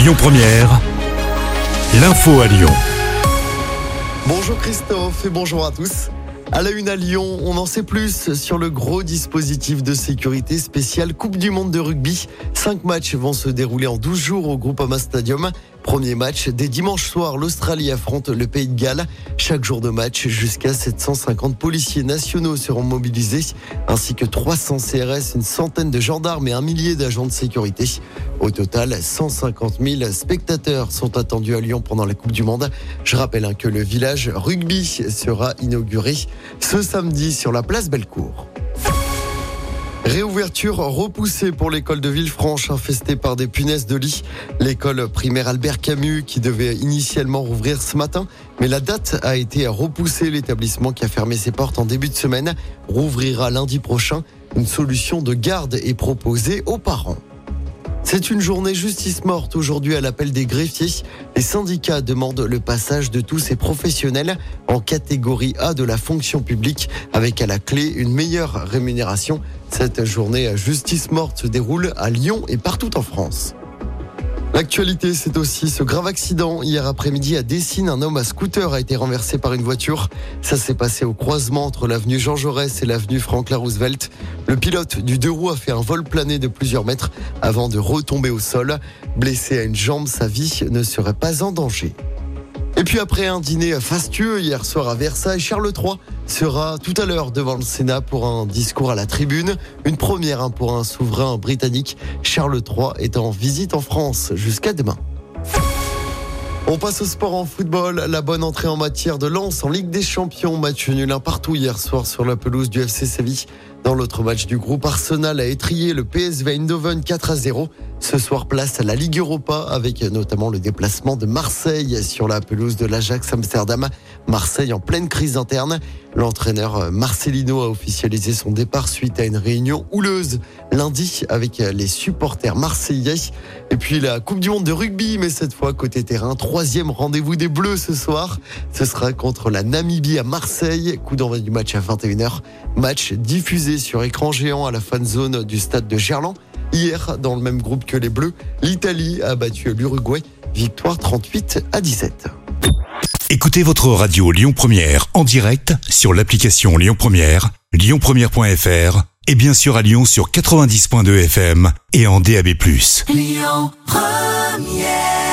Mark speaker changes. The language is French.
Speaker 1: Lyon Première, l'info à Lyon.
Speaker 2: Bonjour Christophe et bonjour à tous. À la une à Lyon, on en sait plus sur le gros dispositif de sécurité spécial Coupe du Monde de rugby. Cinq matchs vont se dérouler en 12 jours au Groupama Stadium. Premier match, dès dimanche soir, l'Australie affronte le Pays de Galles. Chaque jour de match, jusqu'à 750 policiers nationaux seront mobilisés, ainsi que 300 CRS, une centaine de gendarmes et un millier d'agents de sécurité. Au total, 150 000 spectateurs sont attendus à Lyon pendant la Coupe du Monde. Je rappelle hein, que le village rugby sera inauguré ce samedi sur la place Bellecour. Réouverture repoussée pour l'école de Villefranche infestée par des punaises de lit. L'école primaire Albert Camus qui devait initialement rouvrir ce matin, mais la date a été repoussée. L'établissement qui a fermé ses portes en début de semaine rouvrira lundi prochain. Une solution de garde est proposée aux parents. C'est une journée justice morte aujourd'hui à l'appel des greffiers. Les syndicats demandent le passage de tous ces professionnels en catégorie A de la fonction publique avec à la clé une meilleure rémunération. Cette journée justice morte se déroule à Lyon et partout en France. L'actualité, c'est aussi ce grave accident. Hier après-midi, à Dessine, un homme à scooter a été renversé par une voiture. Ça s'est passé au croisement entre l'avenue Jean Jaurès et l'avenue Franklin Roosevelt. Le pilote du deux roues a fait un vol plané de plusieurs mètres avant de retomber au sol. Blessé à une jambe, sa vie ne serait pas en danger. Et puis après un dîner fastueux hier soir à Versailles, Charles III sera tout à l'heure devant le Sénat pour un discours à la tribune. Une première hein, pour un souverain britannique. Charles III est en visite en France jusqu'à demain. On passe au sport en football. La bonne entrée en matière de lance en Ligue des Champions. Match nul un partout hier soir sur la pelouse du FC Séville. Dans l'autre match du groupe, Arsenal a étrié le PSV Eindhoven 4 à 0. Ce soir, place à la Ligue Europa avec notamment le déplacement de Marseille sur la pelouse de l'Ajax Amsterdam. Marseille en pleine crise interne. L'entraîneur Marcelino a officialisé son départ suite à une réunion houleuse lundi avec les supporters marseillais. Et puis la Coupe du Monde de rugby, mais cette fois côté terrain. Troisième rendez-vous des Bleus ce soir. Ce sera contre la Namibie à Marseille. Coup d'envoi du match à 21h. Match diffusé sur écran géant à la fan zone du stade de Gerland. Hier, dans le même groupe que les Bleus, l'Italie a battu l'Uruguay. Victoire 38 à 17.
Speaker 1: Écoutez votre radio Lyon Première en direct sur l'application Lyon Première, lyonpremière.fr et bien sûr à Lyon sur 90.2 FM et en DAB+. Lyon Première